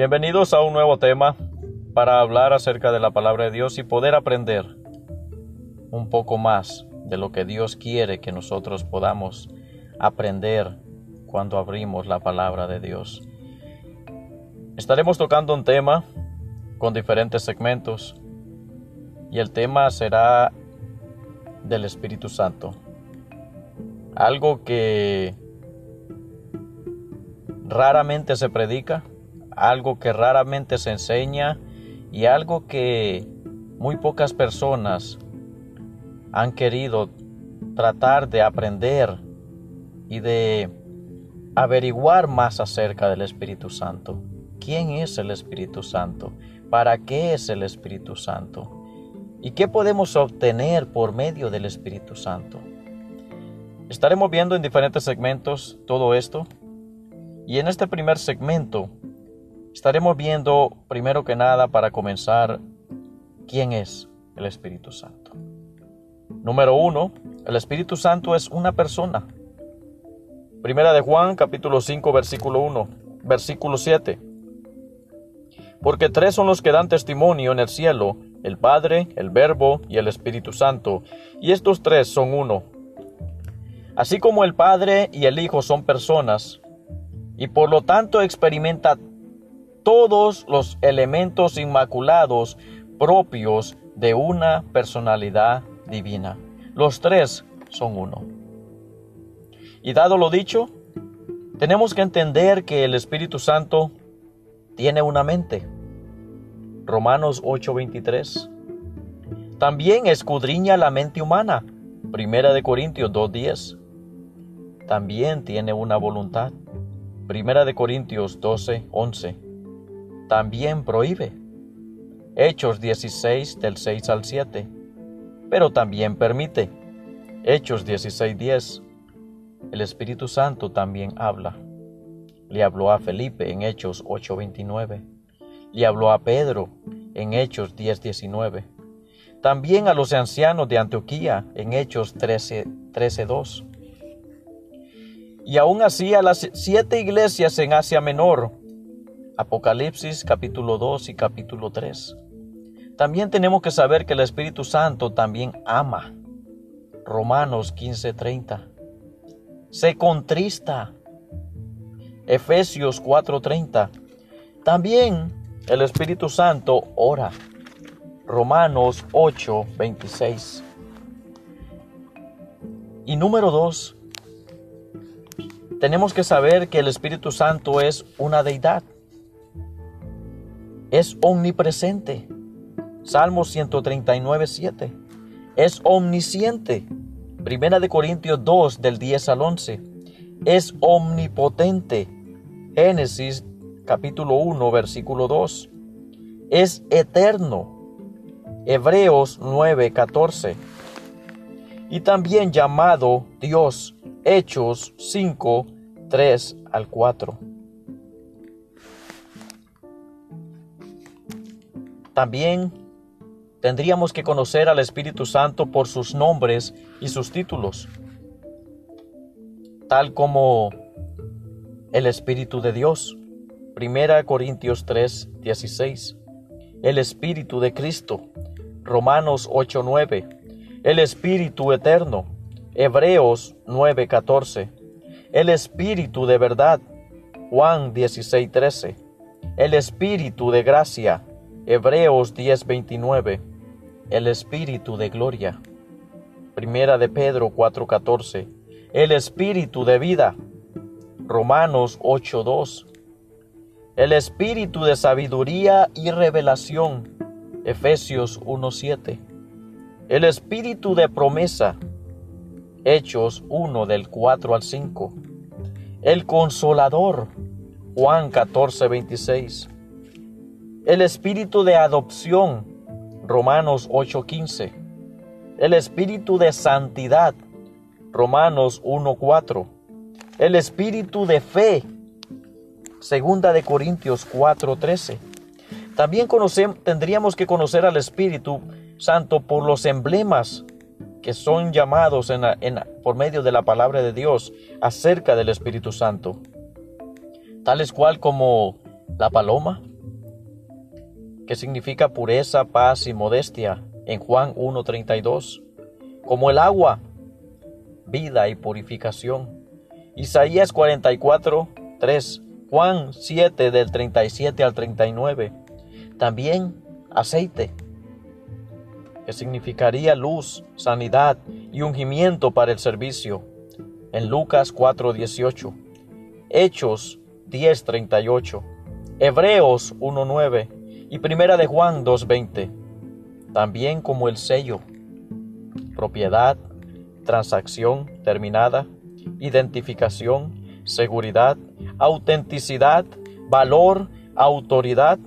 Bienvenidos a un nuevo tema para hablar acerca de la palabra de Dios y poder aprender un poco más de lo que Dios quiere que nosotros podamos aprender cuando abrimos la palabra de Dios. Estaremos tocando un tema con diferentes segmentos y el tema será del Espíritu Santo. Algo que raramente se predica, algo que raramente se enseña y algo que muy pocas personas han querido tratar de aprender y de averiguar más acerca del Espíritu Santo. ¿Quién es el Espíritu Santo? ¿Para qué es el Espíritu Santo? ¿Y qué podemos obtener por medio del Espíritu Santo? Estaremos viendo en diferentes segmentos todo esto. Y en este primer segmento estaremos viendo, primero que nada, para comenzar, quién es el Espíritu Santo. Número uno, el Espíritu Santo es una persona. Primera de Juan, capítulo 5, versículo 1, versículo 7. Porque tres son los que dan testimonio en el cielo, el Padre, el Verbo y el Espíritu Santo, y estos tres son uno. Así como el Padre y el Hijo son personas, y por lo tanto experimenta todos los elementos inmaculados propios de una personalidad divina. Los tres son uno. Y dado lo dicho, tenemos que entender que el Espíritu Santo tiene una mente. Romanos 8:23. También escudriña la mente humana. Primera de Corintios 2:10. También tiene una voluntad. Primera de Corintios 12:11. También prohíbe. Hechos 16 del 6 al 7 pero también permite. Hechos 16:10. El Espíritu Santo también habla. Le habló a Felipe en Hechos 8:29. Le habló a Pedro en Hechos 10:19. También a los ancianos de Antioquía en Hechos 13:2. y aún así a las siete iglesias en Asia Menor. Apocalipsis capítulo 2 y capítulo 3. También tenemos que saber que el Espíritu Santo también ama. Romanos 15:30. Se contrista. Efesios 4:30. También el Espíritu Santo ora. Romanos 8:26. Y número 2. Tenemos que saber que el Espíritu Santo es una deidad. Es omnipresente Salmo 139, 7. Es omnisciente. Primera de Corintios 2 del 10 al 11. Es omnipotente. Génesis capítulo 1 versículo 2. Es eterno. Hebreos 9, 14. Y también llamado Dios. Hechos 5, 3 al 4. También Tendríamos que conocer al Espíritu Santo por sus nombres y sus títulos, tal como el Espíritu de Dios, 1 Corintios 3, 16, el Espíritu de Cristo, Romanos 8, 9, el Espíritu eterno, Hebreos 9, 14, el Espíritu de verdad, Juan 16, 13, el Espíritu de gracia, Hebreos 10, 29, el Espíritu de gloria. Primera de Pedro 4:14. El Espíritu de vida. Romanos 8:2. El Espíritu de sabiduría y revelación. Efesios 1:7. El Espíritu de promesa. Hechos 1 del 4 al 5. El Consolador. Juan 14:26. El Espíritu de adopción. Romanos 8:15. El espíritu de santidad, Romanos 1:4. El espíritu de fe, Segunda de Corintios 4:13. También tendríamos que conocer al Espíritu Santo por los emblemas que son llamados por medio de la palabra de Dios acerca del Espíritu Santo, tales cual como la paloma, que significa pureza, paz y modestia en Juan 1.32, como el agua, vida y purificación. Isaías 44.3, Juan 7 del 37 al 39, también aceite, que significaría luz, sanidad y ungimiento para el servicio, en Lucas 4.18, Hechos 10.38, Hebreos 1.9 y Primera de Juan 2.20, también como el sello, propiedad, transacción terminada, identificación, seguridad, autenticidad, valor, autoridad,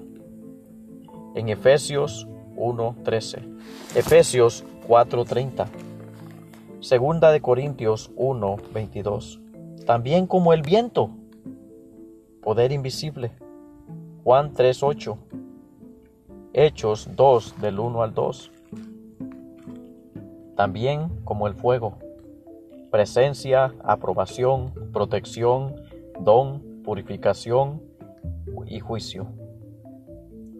en Efesios 1.13, Efesios 4.30, Segunda de Corintios 1.22, también como el viento, poder invisible, Juan 3.8, Hechos 2 del 1 al 2, también como el fuego, presencia, aprobación, protección, don, purificación y juicio.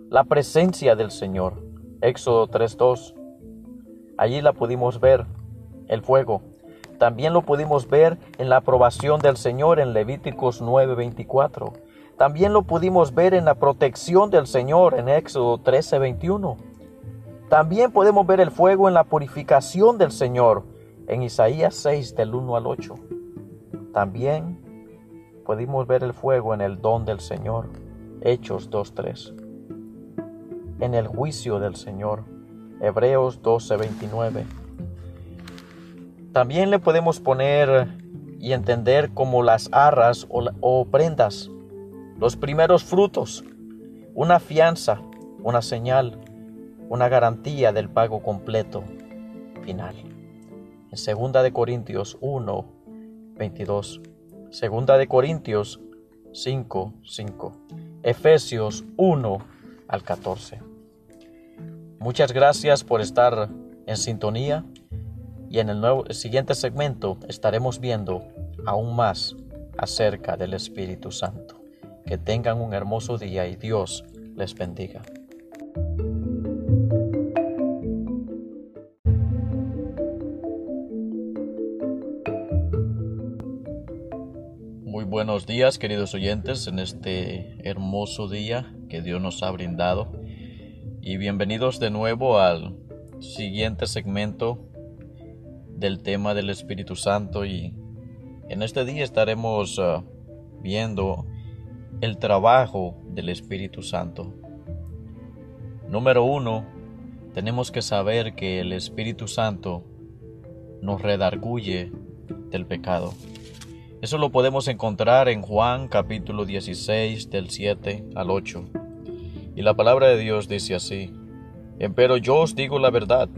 La presencia del Señor, Éxodo 3.2. Allí la pudimos ver, el fuego. También lo pudimos ver en la aprobación del Señor en Levíticos 9.24. También lo pudimos ver en la protección del Señor en Éxodo 13.21. También podemos ver el fuego en la purificación del Señor en Isaías 6 del 1 al 8. También pudimos ver el fuego en el don del Señor, Hechos 2.3. En el juicio del Señor, Hebreos 12.29. También le podemos poner y entender como las arras o prendas, los primeros frutos, una fianza, una señal, una garantía del pago completo final. En segunda de Corintios 1, 22. Segunda de Corintios 5, 5. Efesios 1 al 14. Muchas gracias por estar en sintonía y en el, nuevo, el siguiente segmento estaremos viendo aún más acerca del Espíritu Santo. Que tengan un hermoso día y Dios les bendiga. Muy buenos días queridos oyentes en este hermoso día que Dios nos ha brindado y bienvenidos de nuevo al siguiente segmento del tema del Espíritu Santo y en este día estaremos uh, viendo el trabajo del Espíritu Santo. Número uno, tenemos que saber que el Espíritu Santo nos redarguye del pecado. Eso lo podemos encontrar en Juan capítulo 16 del 7 al 8. Y la palabra de Dios dice así, Empero yo os digo la verdad,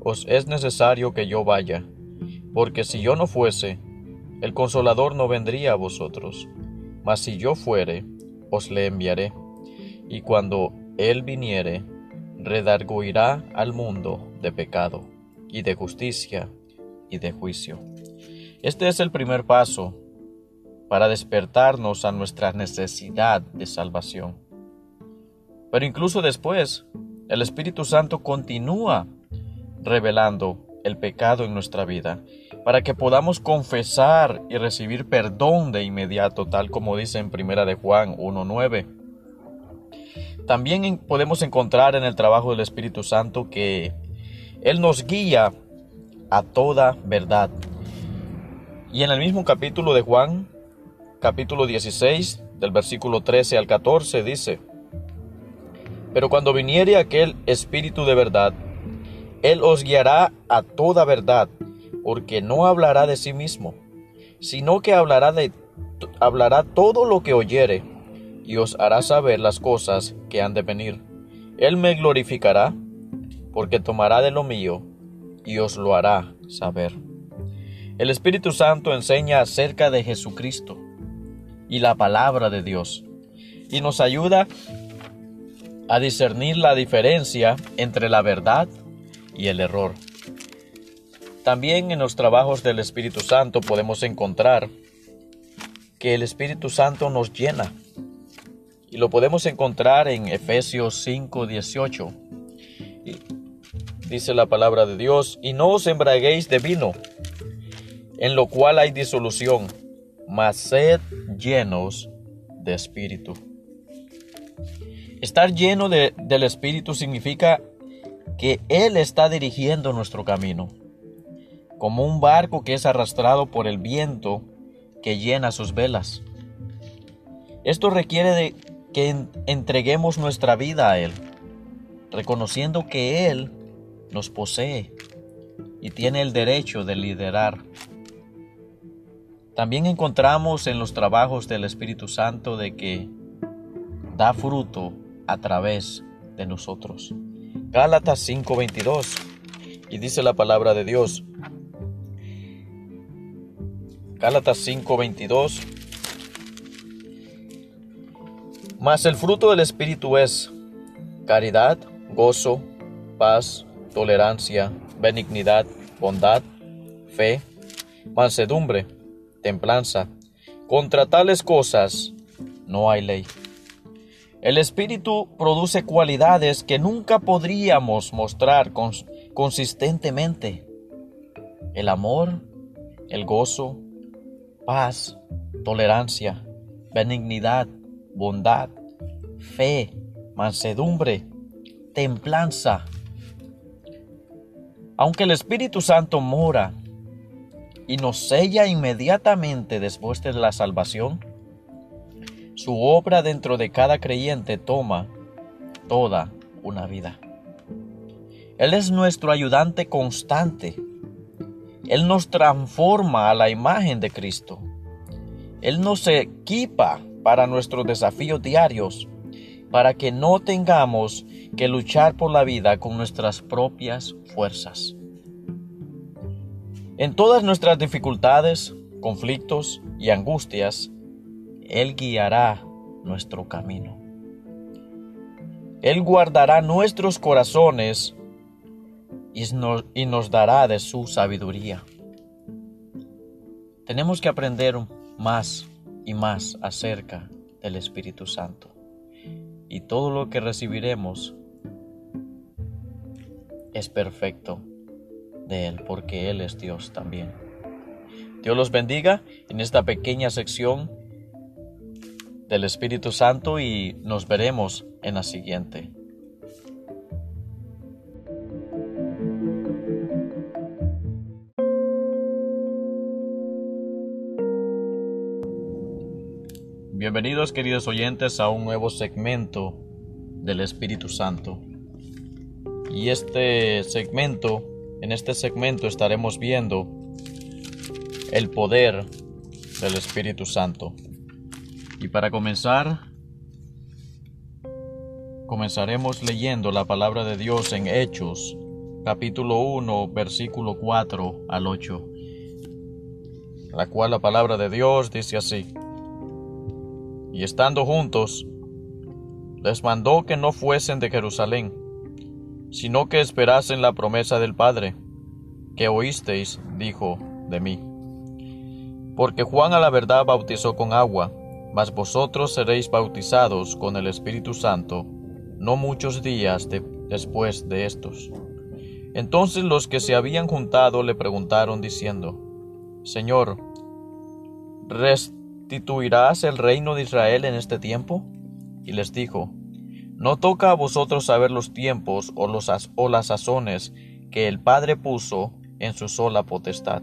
os es necesario que yo vaya, porque si yo no fuese, el consolador no vendría a vosotros, mas si yo fuere, os le enviaré, y cuando él viniere, redarguirá al mundo de pecado, y de justicia, y de juicio. Este es el primer paso para despertarnos a nuestra necesidad de salvación. Pero incluso después, el Espíritu Santo continúa revelando el pecado en nuestra vida para que podamos confesar y recibir perdón de inmediato, tal como dice en Primera de Juan 1.9. También podemos encontrar en el trabajo del Espíritu Santo que Él nos guía a toda verdad. Y en el mismo capítulo de Juan, capítulo 16, del versículo 13 al 14, dice, Pero cuando viniere aquel Espíritu de verdad, Él os guiará a toda verdad, porque no hablará de sí mismo, sino que hablará, de, hablará todo lo que oyere, y os hará saber las cosas que han de venir. Él me glorificará, porque tomará de lo mío, y os lo hará saber. El Espíritu Santo enseña acerca de Jesucristo y la palabra de Dios y nos ayuda a discernir la diferencia entre la verdad y el error. También en los trabajos del Espíritu Santo podemos encontrar que el Espíritu Santo nos llena Y lo podemos encontrar en Efesios 5, 18. dice la palabra de Dios, y no os embraguéis de vino, en lo cual hay disolución, mas sed llenos de espíritu. Estar lleno del espíritu significa que Él está dirigiendo nuestro camino, como un barco que es arrastrado por el viento que llena sus velas. Esto requiere de que entreguemos nuestra vida a Él, reconociendo que Él nos posee y tiene el derecho de liderar. También encontramos en los trabajos del Espíritu Santo de que da fruto a través de nosotros. Gálatas 5:22 y dice la palabra de Dios. Gálatas 5:22 Mas el fruto del Espíritu es caridad, gozo, paz, tolerancia, benignidad, bondad, fe, mansedumbre, templanza. Contra tales cosas no hay ley. El Espíritu produce cualidades que nunca podríamos mostrar consistentemente. El amor, el gozo, paz, tolerancia, benignidad, bondad, fe, mansedumbre, templanza. Aunque el Espíritu Santo mora y nos sella inmediatamente después de la salvación, su obra dentro de cada creyente toma toda una vida. Él es nuestro ayudante constante. Él nos transforma a la imagen de Cristo. Él nos equipa para nuestros desafíos diarios, para que no tengamos que luchar por la vida con nuestras propias fuerzas. En todas nuestras dificultades, conflictos y angustias, Él guiará nuestro camino. Él guardará nuestros corazones y nos, dará de su sabiduría. Tenemos que aprender más y más acerca del Espíritu Santo. Y todo lo que recibiremos es perfecto de Él, porque Él es Dios también. Dios los bendiga en esta pequeña sección del Espíritu Santo y nos veremos en la siguiente. Bienvenidos queridos oyentes a un nuevo segmento del Espíritu Santo. Y este segmento, en este segmento estaremos viendo el poder del Espíritu Santo. Y para comenzar, comenzaremos leyendo la palabra de Dios en Hechos, capítulo 1, versículo 4 al 8, la cual la palabra de Dios dice así y estando juntos, les mandó que no fuesen de Jerusalén, sino que esperasen la promesa del Padre, que oísteis, dijo, de mí. Porque Juan a la verdad bautizó con agua, mas vosotros seréis bautizados con el Espíritu Santo, no muchos días después de estos. Entonces los que se habían juntado le preguntaron diciendo, Señor, ¿Tituirás el reino de Israel en este tiempo? Y les dijo, No toca a vosotros saber los tiempos o, los, o las sazones que el Padre puso en su sola potestad.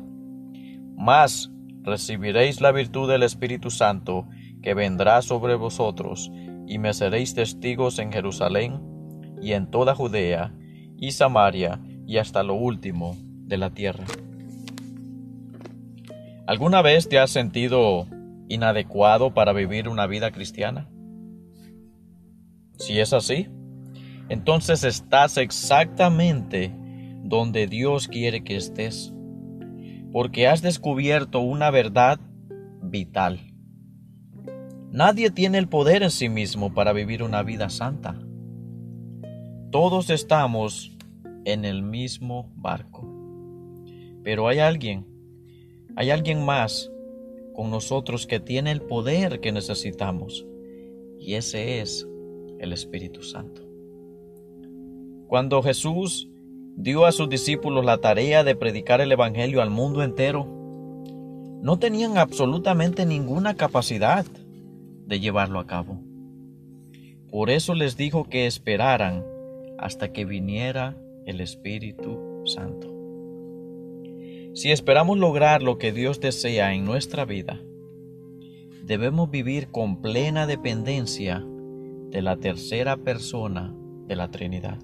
Mas recibiréis la virtud del Espíritu Santo que vendrá sobre vosotros, y me seréis testigos en Jerusalén y en toda Judea y Samaria y hasta lo último de la tierra. ¿Alguna vez te has sentido inadecuado para vivir una vida cristiana? Si es así, entonces estás exactamente donde Dios quiere que estés, porque has descubierto una verdad vital. Nadie tiene el poder en sí mismo para vivir una vida santa. Todos estamos en el mismo barco. Pero hay alguien, hay alguien más con nosotros que tiene el poder que necesitamos. y ese es el Espíritu Santo. Cuando Jesús dio a sus discípulos la tarea de predicar el Evangelio al mundo entero, no tenían absolutamente ninguna capacidad de llevarlo a cabo. Por eso les dijo que esperaran hasta que viniera el Espíritu Santo. Si esperamos lograr lo que Dios desea en nuestra vida, debemos vivir con plena dependencia de la tercera persona de la Trinidad.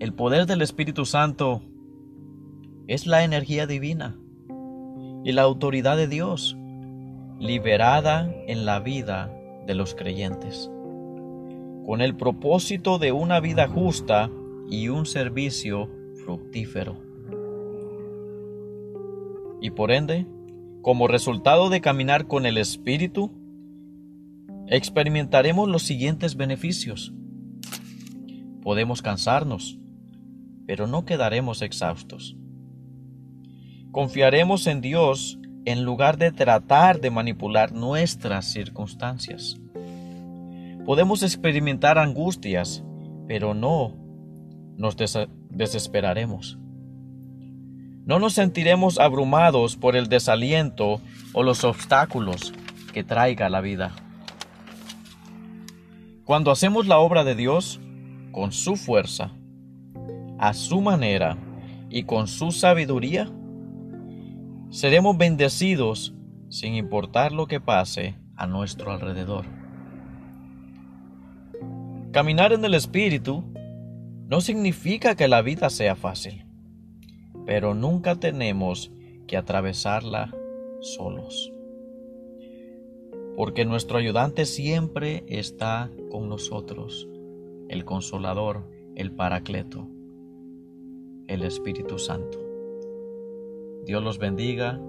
El poder del Espíritu Santo es la energía divina y la autoridad de Dios liberada en la vida de los creyentes, con el propósito de una vida justa y un servicio fructífero. Y por ende, como resultado de caminar con el Espíritu, experimentaremos los siguientes beneficios. Podemos cansarnos, pero no quedaremos exhaustos. Confiaremos en Dios en lugar de tratar de manipular nuestras circunstancias. Podemos experimentar angustias, pero no nos desesperaremos. No nos sentiremos abrumados por el desaliento o los obstáculos que traiga la vida. Cuando hacemos la obra de Dios con su fuerza, a su manera y con su sabiduría, seremos bendecidos sin importar lo que pase a nuestro alrededor. Caminar en el Espíritu no significa que la vida sea fácil, pero nunca tenemos que atravesarla solos. Porque nuestro ayudante siempre está con nosotros, el consolador, el paracleto, el Espíritu Santo. Dios los bendiga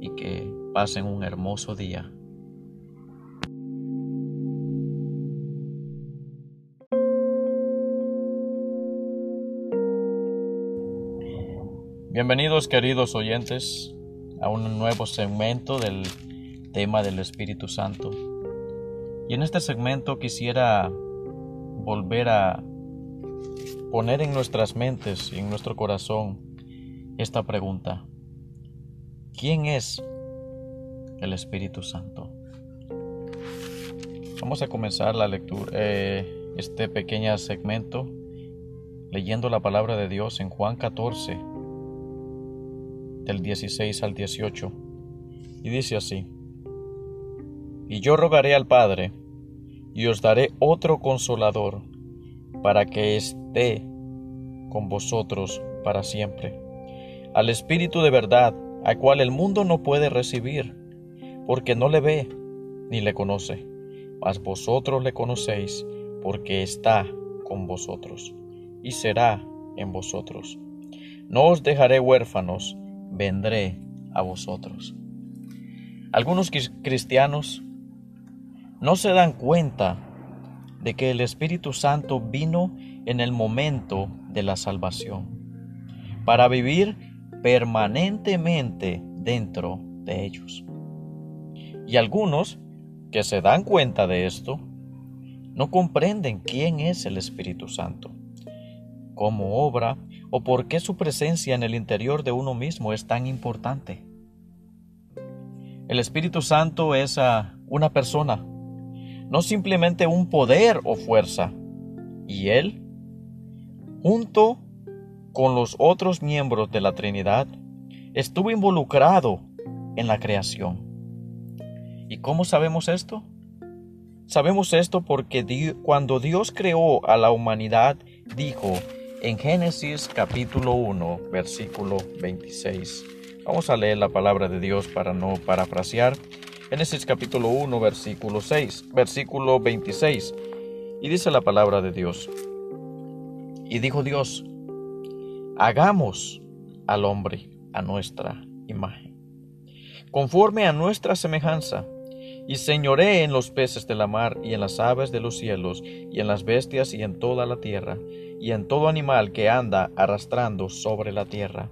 y que pasen un hermoso día. Bienvenidos queridos oyentes a un nuevo segmento del tema del Espíritu Santo. Y en este segmento quisiera volver a poner en nuestras mentes y en nuestro corazón esta pregunta. ¿Quién es el Espíritu Santo? Vamos a comenzar la lectura, eh, este pequeño segmento, leyendo la palabra de Dios en Juan 14 del 16 al 18. Y dice así, Y yo rogaré al Padre, y os daré otro consolador, para que esté con vosotros para siempre, al Espíritu de verdad, al cual el mundo no puede recibir, porque no le ve ni le conoce, mas vosotros le conocéis, porque está con vosotros, y será en vosotros. No os dejaré huérfanos, vendré a vosotros. Algunos cristianos no se dan cuenta de que el Espíritu Santo vino en el momento de la salvación, para vivir permanentemente dentro de ellos. Y algunos que se dan cuenta de esto, no comprenden quién es el Espíritu Santo, cómo obra o por qué su presencia en el interior de uno mismo es tan importante. El Espíritu Santo es una persona, no simplemente un poder o fuerza. Y Él, junto con los otros miembros de la Trinidad, estuvo involucrado en la creación. ¿Y cómo sabemos esto? Sabemos esto porque cuando Dios creó a la humanidad, dijo, en Génesis capítulo 1, versículo 26. Vamos a leer la palabra de Dios para no parafrasear. Génesis capítulo 1, versículo 6, versículo 26. Y dice la palabra de Dios. Y dijo Dios, hagamos al hombre a nuestra imagen, conforme a nuestra semejanza, y señoré en los peces de la mar y en las aves de los cielos y en las bestias y en toda la tierra y en todo animal que anda arrastrando sobre la tierra.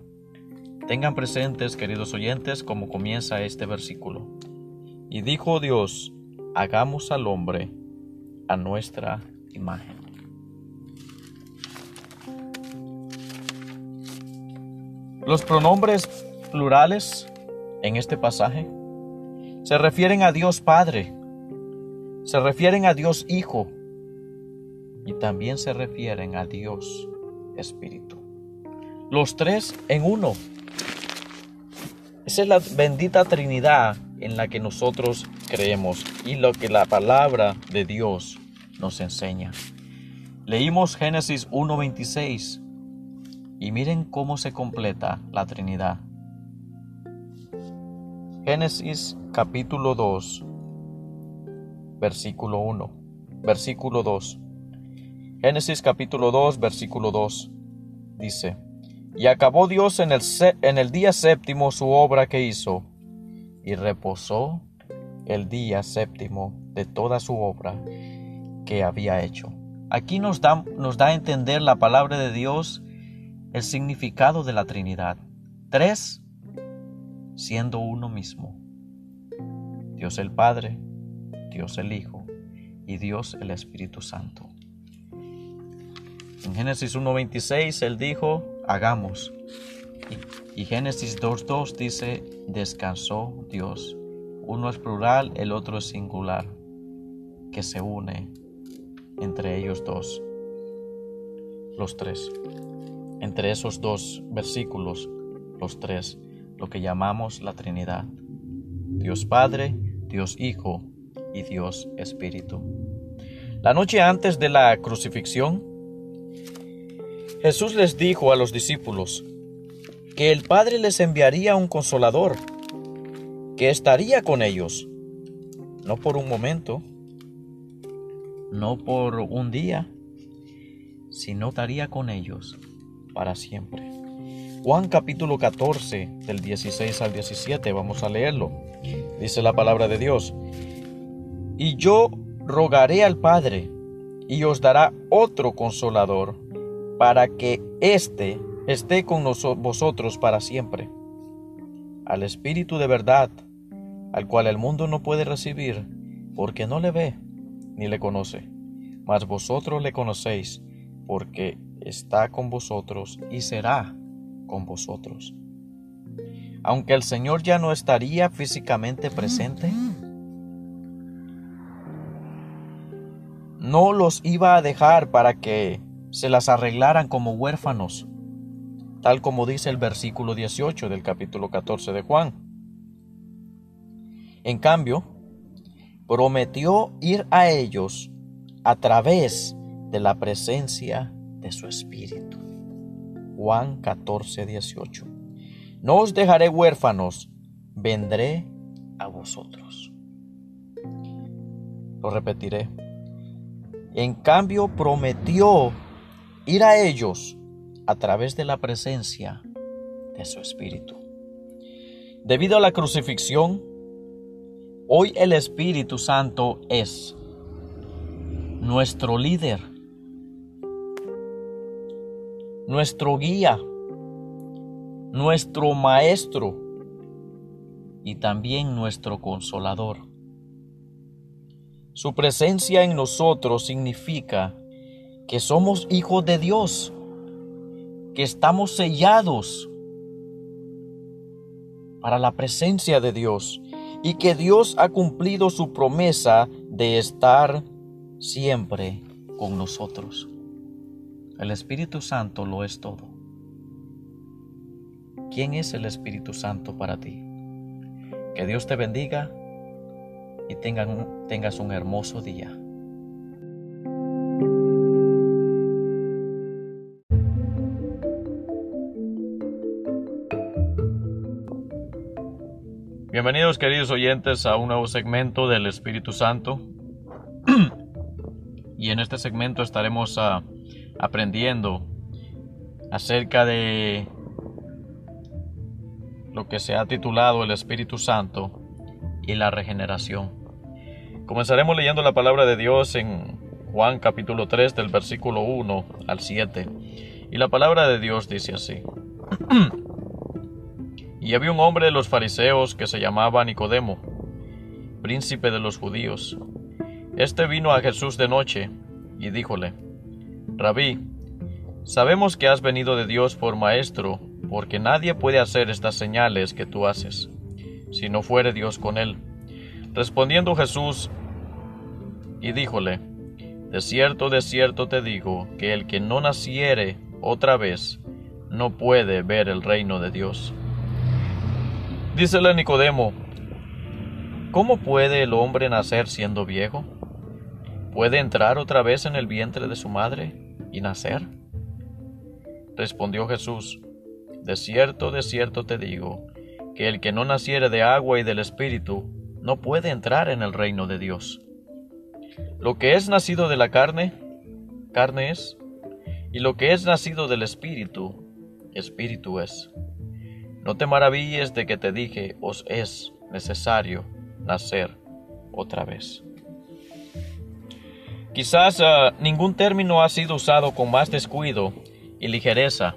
Tengan presentes, queridos oyentes, cómo comienza este versículo. Y dijo Dios, hagamos al hombre a nuestra imagen. Los pronombres plurales en este pasaje se refieren a Dios Padre, se refieren a Dios Hijo y también se refieren a Dios Espíritu. Los tres en uno. Esa es la bendita Trinidad en la que nosotros creemos y lo que la palabra de Dios nos enseña. Leímos Génesis 1.26 y miren cómo se completa la Trinidad. Génesis capítulo 2, versículo 1, versículo 2. Génesis capítulo 2, versículo 2 dice, Y acabó Dios en el, en el día séptimo su obra que hizo, y reposó el día séptimo de toda su obra que había hecho. Aquí nos da, nos da a entender la palabra de Dios el significado de la Trinidad. Tres siendo uno mismo. Dios el Padre, Dios el Hijo y Dios el Espíritu Santo. En Génesis 1.26 Él dijo, hagamos. Y, Génesis 2.2 dice, descansó Dios. Uno es plural, el otro es singular, que se une entre ellos dos, los tres. Entre esos dos versículos, los tres lo que llamamos la Trinidad. Dios Padre, Dios Hijo y Dios Espíritu. La noche antes de la crucifixión, Jesús les dijo a los discípulos que el Padre les enviaría un consolador, que estaría con ellos, no por un momento, no por un día, sino estaría con ellos para siempre. Juan capítulo 14, del 16 al 17, vamos a leerlo. Dice la palabra de Dios. Y yo rogaré al Padre, y os dará otro consolador, para que éste esté con vosotros para siempre. Al Espíritu de verdad, al cual el mundo no puede recibir, porque no le ve ni le conoce. Mas vosotros le conocéis, porque está con vosotros y será con vosotros. Aunque el Señor ya no estaría físicamente presente, no los iba a dejar para que se las arreglaran como huérfanos, tal como dice el versículo 18 del capítulo 14 de Juan. En cambio, prometió ir a ellos a través de la presencia de su Espíritu. Juan 14, 18. No os dejaré huérfanos, vendré a vosotros. Lo repetiré. En cambio prometió ir a ellos a través de la presencia de su Espíritu. Debido a la crucifixión, hoy el Espíritu Santo es nuestro líder nuestro guía, nuestro maestro y también nuestro consolador. Su presencia en nosotros significa que somos hijos de Dios, que estamos sellados para la presencia de Dios y que Dios ha cumplido su promesa de estar siempre con nosotros. El Espíritu Santo lo es todo. ¿Quién es el Espíritu Santo para ti? Que Dios te bendiga y tengas un hermoso día. Bienvenidos queridos oyentes a un nuevo segmento del Espíritu Santo. y en este segmento estaremos a aprendiendo acerca de lo que se ha titulado el Espíritu Santo y la regeneración. Comenzaremos leyendo la palabra de Dios en Juan capítulo 3 del versículo 1 al 7. Y la palabra de Dios dice así. y había un hombre de los fariseos que se llamaba Nicodemo, príncipe de los judíos. Este vino a Jesús de noche y díjole, Rabí, sabemos que has venido de Dios por maestro, porque nadie puede hacer estas señales que tú haces, si no fuere Dios con él. Respondiendo Jesús y díjole, De cierto, de cierto te digo, que el que no naciere otra vez, no puede ver el reino de Dios. Dícele Nicodemo, ¿cómo puede el hombre nacer siendo viejo? ¿Puede entrar otra vez en el vientre de su madre y nacer? Respondió Jesús, De cierto, de cierto te digo, que el que no naciere de agua y del Espíritu, no puede entrar en el reino de Dios. Lo que es nacido de la carne, carne es, y lo que es nacido del Espíritu, Espíritu es. No te maravilles de que te dije, os es necesario nacer otra vez. Quizás uh, ningún término ha sido usado con más descuido y ligereza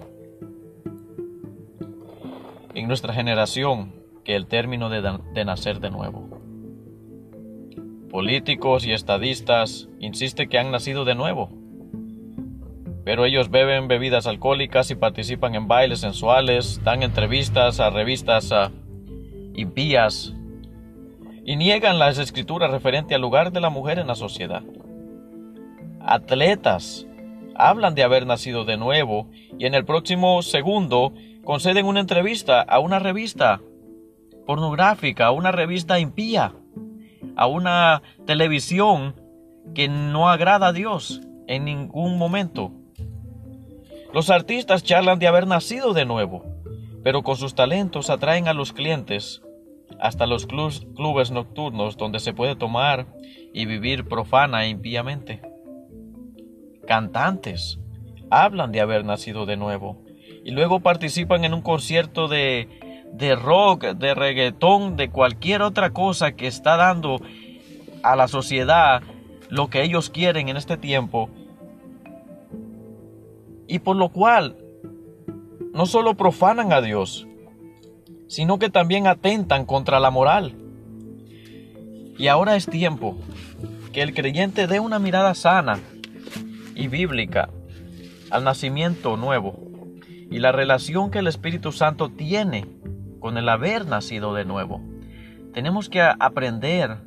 en nuestra generación que el término de, de nacer de nuevo. Políticos y estadistas insisten que han nacido de nuevo, pero ellos beben bebidas alcohólicas y participan en bailes sensuales, dan entrevistas a revistas impías y niegan las escrituras referente al lugar de la mujer en la sociedad atletas hablan de haber nacido de nuevo y en el próximo segundo conceden una entrevista a una revista pornográfica, a una revista impía, a una televisión que no agrada a Dios en ningún momento. Los artistas charlan de haber nacido de nuevo, pero con sus talentos atraen a los clientes hasta los clubes nocturnos donde se puede tomar y vivir profana e impíamente. Cantantes hablan de haber nacido de nuevo y luego participan en un concierto de, de rock, de reggaetón, de cualquier otra cosa que está dando a la sociedad lo que ellos quieren en este tiempo y por lo cual no solo profanan a Dios, sino que también atentan contra la moral. Y ahora es tiempo que el creyente dé una mirada sana y bíblica al nacimiento nuevo y la relación que el Espíritu Santo tiene con el haber nacido de nuevo. Tenemos que aprender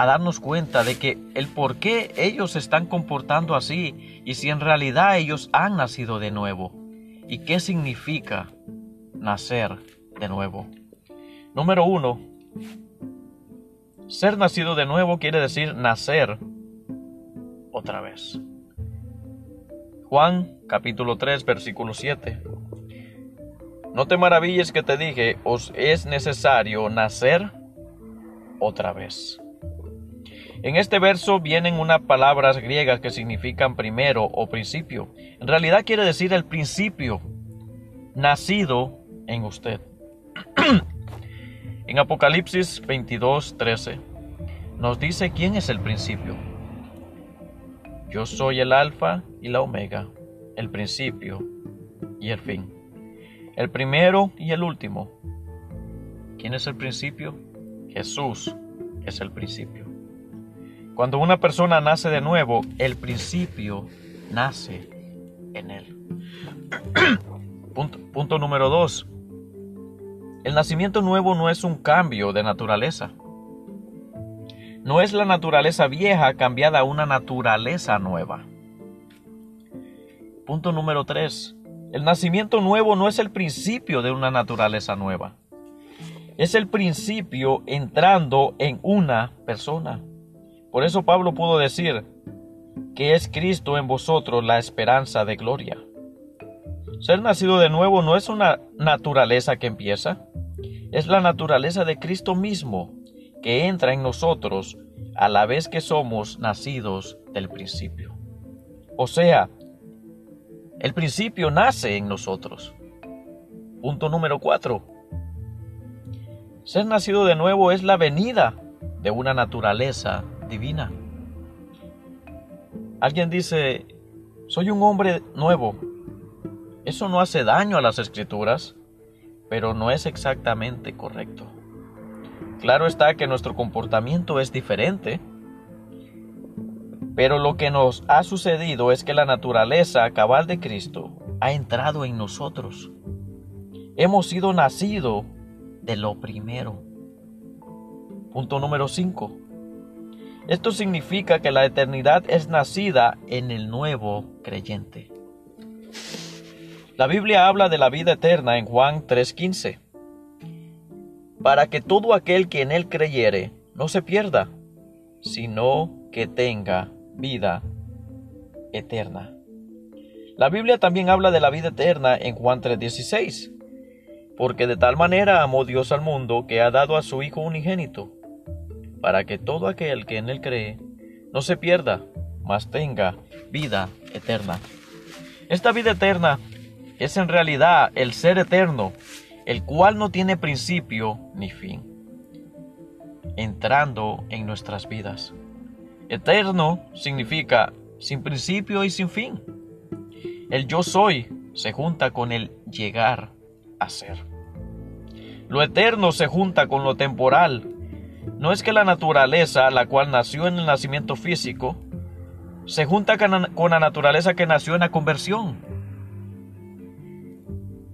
a darnos cuenta de que el por qué ellos se están comportando así y si en realidad ellos han nacido de nuevo y qué significa nacer de nuevo. Número uno, ser nacido de nuevo quiere decir nacer otra vez. Juan capítulo 3 versículo 7. No te maravilles que te dije, os es necesario nacer otra vez. En este verso vienen unas palabras griegas que significan primero o principio. En realidad quiere decir el principio, nacido en usted. en Apocalipsis 22, 13 nos dice quién es el principio. Yo soy el alfa y la omega, el principio y el fin, el primero y el último. ¿Quién es el principio? Jesús es el principio. Cuando una persona nace de nuevo, el principio nace en él. punto, número dos. El nacimiento nuevo no es un cambio de naturaleza. No es la naturaleza vieja cambiada a una naturaleza nueva. Punto número 3. El nacimiento nuevo no es el principio de una naturaleza nueva. Es el principio entrando en una persona. Por eso Pablo pudo decir que es Cristo en vosotros la esperanza de gloria. Ser nacido de nuevo no es una naturaleza que empieza, es la naturaleza de Cristo mismo que entra en nosotros a la vez que somos nacidos del principio. O sea, el principio nace en nosotros. Punto número cuatro. Ser nacido de nuevo es la venida de una naturaleza divina. Alguien dice, soy un hombre nuevo. Eso no hace daño a las escrituras, pero no es exactamente correcto. Claro está que nuestro comportamiento es diferente, pero lo que nos ha sucedido es que la naturaleza cabal de Cristo ha entrado en nosotros. Hemos sido nacidos de lo primero. Punto número 5. Esto significa que la eternidad es nacida en el nuevo creyente. La Biblia habla de la vida eterna en Juan 3:15. Para que todo aquel que en él creyere no se pierda, sino que tenga vida eterna. La Biblia también habla de la vida eterna en Juan 3:16. Porque de tal manera amó Dios al mundo que ha dado a su Hijo unigénito para que todo aquel que en él cree no se pierda, mas tenga vida eterna. Esta vida eterna es en realidad el ser eterno, el cual no tiene principio ni fin, entrando en nuestras vidas. Eterno significa sin principio y sin fin. El yo soy se junta con el llegar a ser. Lo eterno se junta con lo temporal no es que la naturaleza, la cual nació en el nacimiento físico, se junta con la naturaleza que nació en la conversión.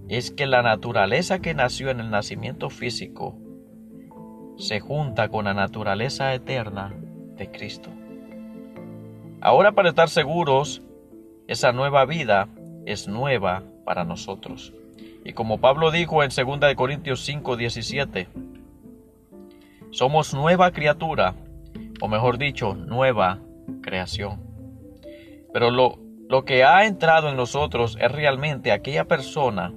Es que la naturaleza que nació en el nacimiento físico se junta con la naturaleza eterna de Cristo. Ahora para estar seguros, esa nueva vida es nueva para nosotros. Y como Pablo dijo en 2 Corintios 5, 17, somos nueva criatura, o mejor dicho, nueva creación. Pero lo, lo que ha entrado en nosotros es realmente aquella persona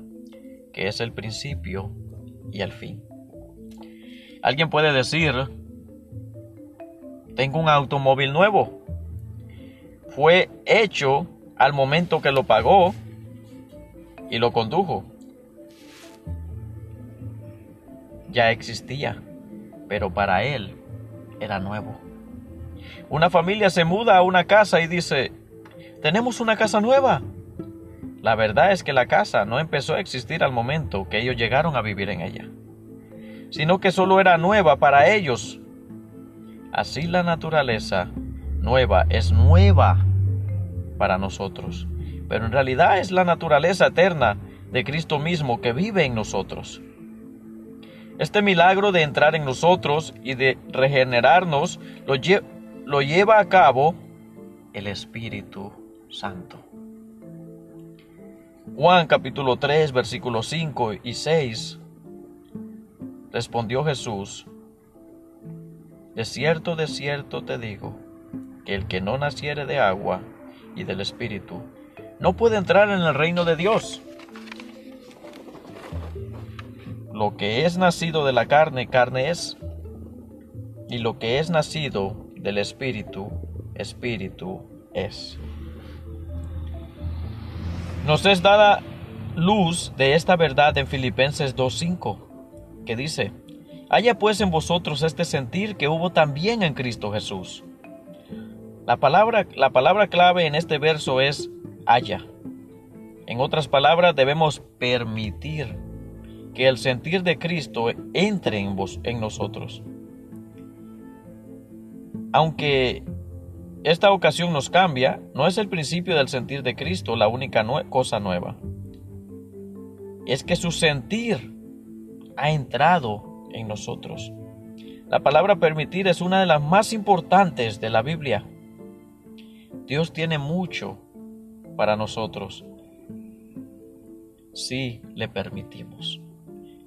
que es el principio y el fin. Alguien puede decir, tengo un automóvil nuevo. Fue hecho al momento que lo pagó y lo condujo. Ya existía pero para él era nuevo. Una familia se muda a una casa y dice, tenemos una casa nueva. La verdad es que la casa no empezó a existir al momento que ellos llegaron a vivir en ella, sino que solo era nueva para ellos. Así la naturaleza nueva es nueva para nosotros, pero en realidad es la naturaleza eterna de Cristo mismo que vive en nosotros. Este milagro de entrar en nosotros y de regenerarnos lo, lleva a cabo el Espíritu Santo. Juan capítulo 3 versículos 5 y 6 respondió Jesús, De cierto, de cierto te digo, que el que no naciere de agua y del Espíritu, no puede entrar en el reino de Dios. Lo que es nacido de la carne, carne es. Y lo que es nacido del Espíritu, Espíritu es. Nos es dada luz de esta verdad en Filipenses 2.5, que dice, Haya pues en vosotros este sentir que hubo también en Cristo Jesús. La palabra, la palabra clave en este verso es haya. En otras palabras, debemos permitir que el sentir de Cristo entre en, vos, en nosotros. Aunque esta ocasión nos cambia, no es el principio del sentir de Cristo la única cosa nueva. Es que su sentir ha entrado en nosotros. La palabra permitir es una de las más importantes de la Biblia. Dios tiene mucho para nosotros si le permitimos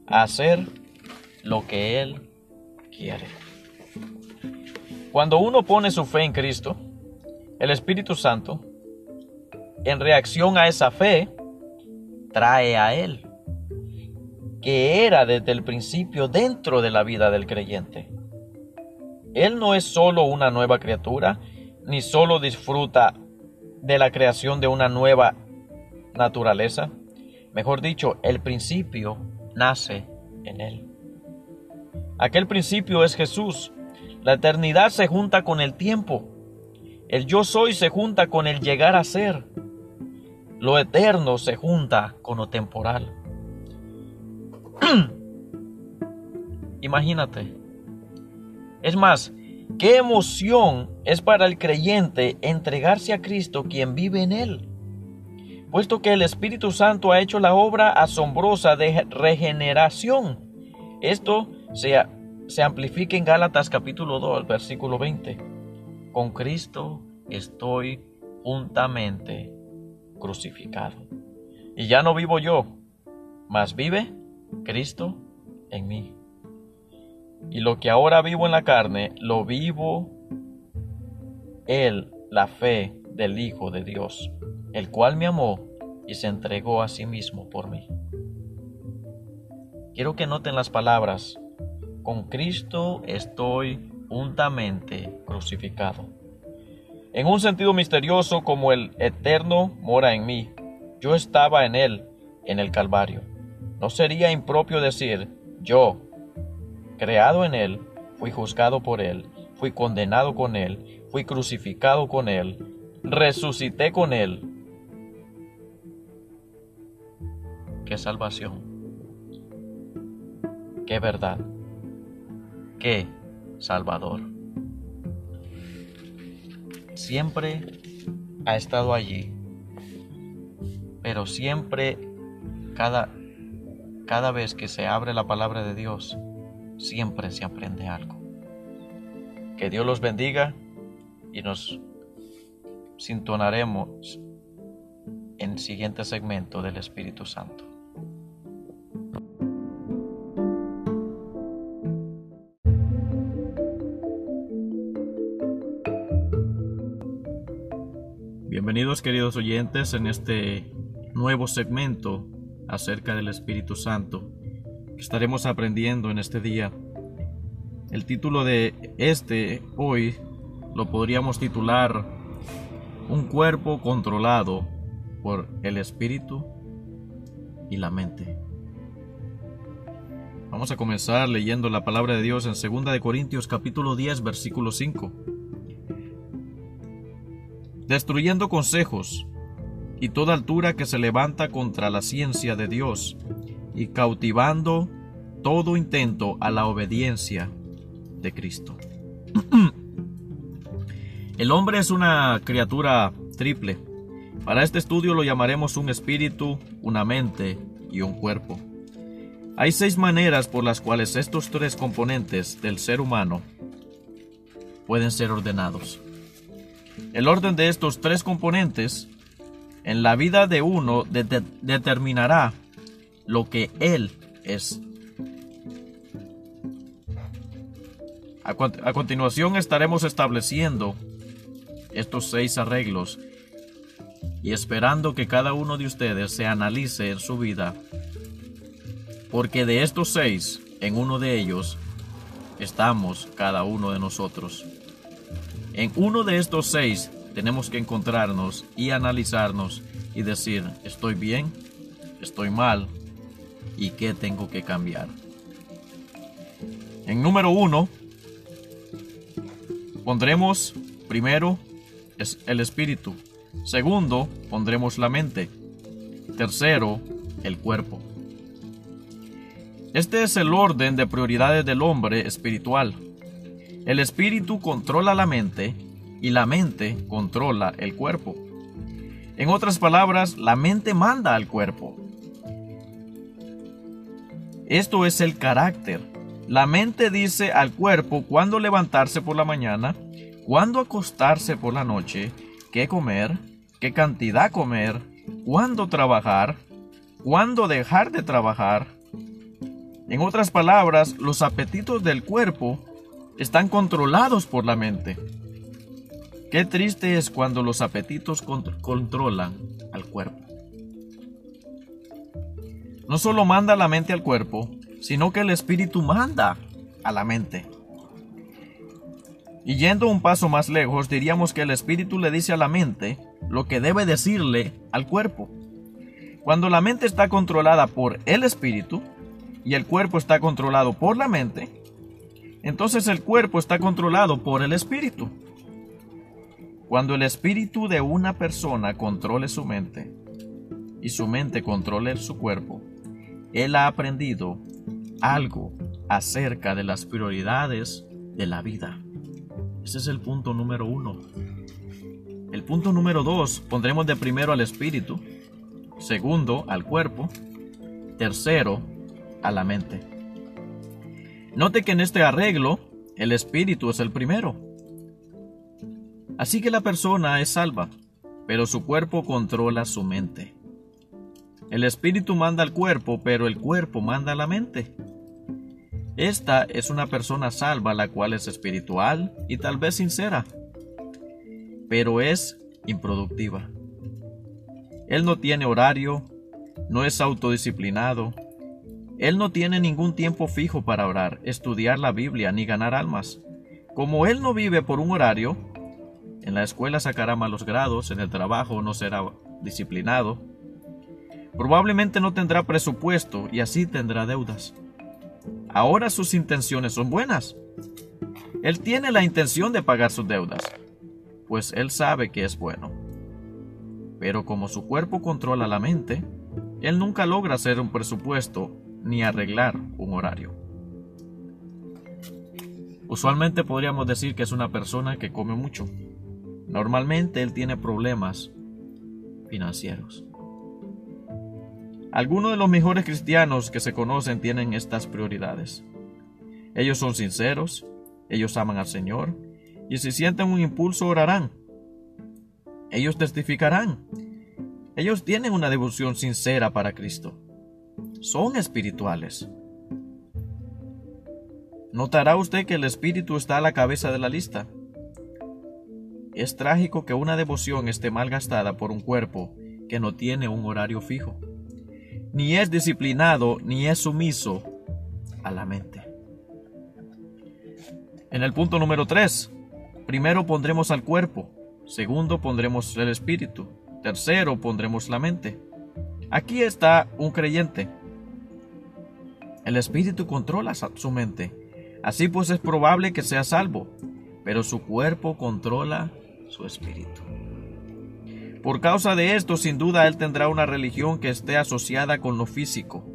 hacer lo que Él quiere. Cuando uno pone su fe en Cristo, el Espíritu Santo, en reacción a esa fe, trae a Él, que era desde el principio dentro de la vida del creyente. Él no es solo una nueva criatura, ni solo disfruta de la creación de una nueva naturaleza. Mejor dicho, el principio nace en él. Aquel principio es Jesús. La eternidad se junta con el tiempo. El yo soy se junta con el llegar a ser. Lo eterno se junta con lo temporal. Imagínate, Es más, qué emoción es para el creyente entregarse a Cristo quien vive en él. Puesto que el Espíritu Santo ha hecho la obra asombrosa de regeneración. Esto se, se amplifica en Gálatas capítulo 2, versículo 20. Con Cristo estoy juntamente crucificado. Y ya no vivo yo, mas vive Cristo en mí. Y lo que ahora vivo en la carne, lo vivo Él, la fe del Hijo de Dios, el cual me amó y se entregó a sí mismo por mí. Quiero que noten las palabras, con Cristo estoy juntamente crucificado. En un sentido misterioso como el eterno mora en mí, yo estaba en Él, en el Calvario. No sería impropio decir, yo, creado en Él, fui juzgado por Él, fui condenado con Él, fui crucificado con Él, resucité con Él. Qué salvación, qué verdad, qué Salvador. Siempre ha estado allí, pero siempre, cada, cada vez que se abre la palabra de Dios, siempre se aprende algo. Que Dios los bendiga y nos sintonaremos en el siguiente segmento del Espíritu Santo. Bienvenidos queridos oyentes en este nuevo segmento acerca del Espíritu Santo que estaremos aprendiendo en este día. El título de este hoy lo podríamos titular Un cuerpo controlado por el Espíritu y la mente. Vamos a comenzar leyendo la palabra de Dios en 2 de Corintios capítulo 10 versículo 5. Destruyendo consejos y toda altura que se levanta contra la ciencia de Dios y cautivando todo intento a la obediencia de Cristo. El hombre es una criatura triple. Para este estudio lo llamaremos un espíritu, una mente y un cuerpo. Hay seis maneras por las cuales estos tres componentes del ser humano pueden ser ordenados. El orden de estos tres componentes en la vida de uno determinará lo que Él es. A, continuación estaremos estableciendo estos seis arreglos y esperando que cada uno de ustedes se analice en su vida, porque de estos seis, en uno de ellos, estamos cada uno de nosotros. En uno de estos seis tenemos que encontrarnos y analizarnos y decir, estoy bien, estoy mal y qué tengo que cambiar. En número uno, pondremos primero el espíritu. Segundo, pondremos la mente. Tercero, el cuerpo. Este es el orden de prioridades del hombre espiritual. El espíritu controla la mente y la mente controla el cuerpo. En otras palabras, la mente manda al cuerpo. Esto es el carácter. La mente dice al cuerpo cuándo levantarse por la mañana, cuándo acostarse por la noche, qué comer, qué cantidad comer, cuándo trabajar, cuándo dejar de trabajar. En otras palabras, los apetitos del cuerpo están controlados por la mente. Qué triste es cuando los apetitos controlan al cuerpo. No solo manda la mente al cuerpo, sino que el espíritu manda a la mente. Y yendo un paso más lejos, diríamos que el espíritu le dice a la mente lo que debe decirle al cuerpo. Cuando la mente está controlada por el espíritu y el cuerpo está controlado por la mente, entonces el cuerpo está controlado por el espíritu. Cuando el espíritu de una persona controle su mente y su mente controle su cuerpo, él ha aprendido algo acerca de las prioridades de la vida. Ese es el punto número uno. El punto número dos, pondremos de primero al espíritu, segundo al cuerpo, tercero a la mente. Note que en este arreglo el espíritu es el primero. Así que la persona es salva, pero su cuerpo controla su mente. El espíritu manda al cuerpo, pero el cuerpo manda a la mente. Esta es una persona salva la cual es espiritual y tal vez sincera, pero es improductiva. Él no tiene horario, no es autodisciplinado, él no tiene ningún tiempo fijo para orar, estudiar la Biblia ni ganar almas. Como él no vive por un horario, en la escuela sacará malos grados, en el trabajo no será disciplinado, probablemente no tendrá presupuesto y así tendrá deudas. Ahora sus intenciones son buenas. Él tiene la intención de pagar sus deudas, pues él sabe que es bueno. Pero como su cuerpo controla la mente, él nunca logra hacer un presupuesto ni arreglar un horario. Usualmente podríamos decir que es una persona que come mucho. Normalmente él tiene problemas financieros. Algunos de los mejores cristianos que se conocen tienen estas prioridades. Ellos son sinceros, ellos aman al Señor, y si sienten un impulso orarán. Ellos testificarán. Ellos tienen una devoción sincera para Cristo son espirituales. Notará usted que el espíritu está a la cabeza de la lista. Es trágico que una devoción esté mal gastada por un cuerpo que no tiene un horario fijo, ni es disciplinado ni es sumiso a la mente. En el punto número 3, primero pondremos al cuerpo, segundo pondremos el espíritu, tercero pondremos la mente. Aquí está un creyente. El espíritu controla su mente. Así pues es probable que sea salvo, pero su cuerpo controla su espíritu. Por causa de esto, sin duda, él tendrá una religión que esté asociada con lo físico.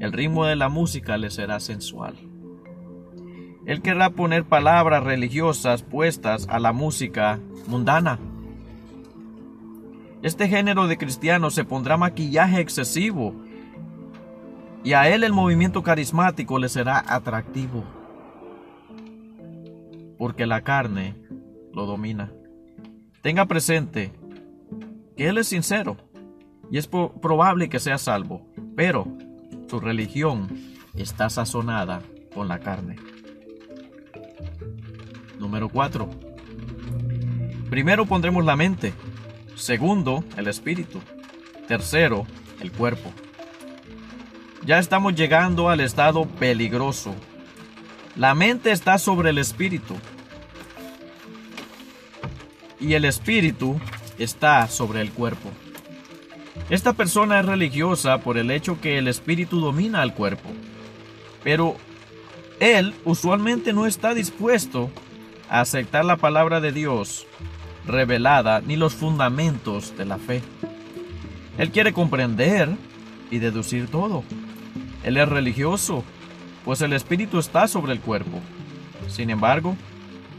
El ritmo de la música le será sensual. Él querrá poner palabras religiosas puestas a la música mundana. Este género de cristianos se pondrá maquillaje excesivo y a él el movimiento carismático le será atractivo porque la carne lo domina. Tenga presente que él es sincero y es probable que sea salvo, pero su religión está sazonada con la carne. Número 4. Primero pondremos la mente Segundo, el espíritu. Tercero, el cuerpo. Ya estamos llegando al estado peligroso. La mente está sobre el espíritu. Y el espíritu está sobre el cuerpo. Esta persona es religiosa por el hecho que el espíritu domina al cuerpo. Pero él usualmente no está dispuesto a aceptar la palabra de Dios revelada ni los fundamentos de la fe. Él quiere comprender y deducir todo. Él es religioso, pues el espíritu está sobre el cuerpo. Sin embargo,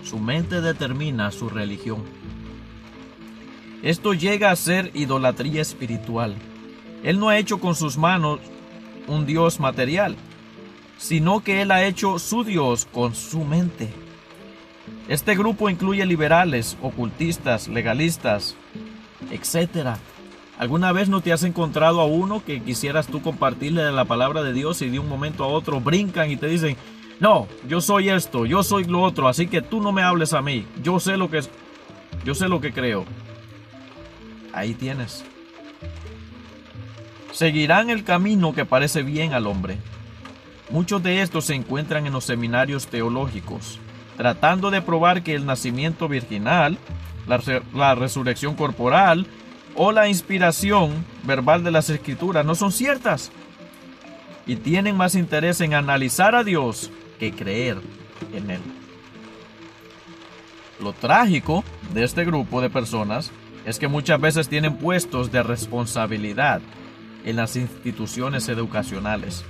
su mente determina su religión. Esto llega a ser idolatría espiritual. Él no ha hecho con sus manos un Dios material, sino que Él ha hecho su Dios con su mente. Este grupo incluye liberales, ocultistas, legalistas, etc. ¿Alguna vez no te has encontrado a uno que quisieras tú compartirle la palabra de Dios y de un momento a otro brincan y te dicen, no, yo soy esto, yo soy lo otro, así que tú no me hables a mí, yo sé lo que yo sé lo que creo. Ahí tienes. Seguirán el camino que parece bien al hombre. Muchos de estos se encuentran en los seminarios teológicos tratando de probar que el nacimiento virginal, la, resurrección corporal o la inspiración verbal de las escrituras no son ciertas y tienen más interés en analizar a Dios que creer en Él. Lo trágico de este grupo de personas es que muchas veces tienen puestos de responsabilidad en las instituciones educacionales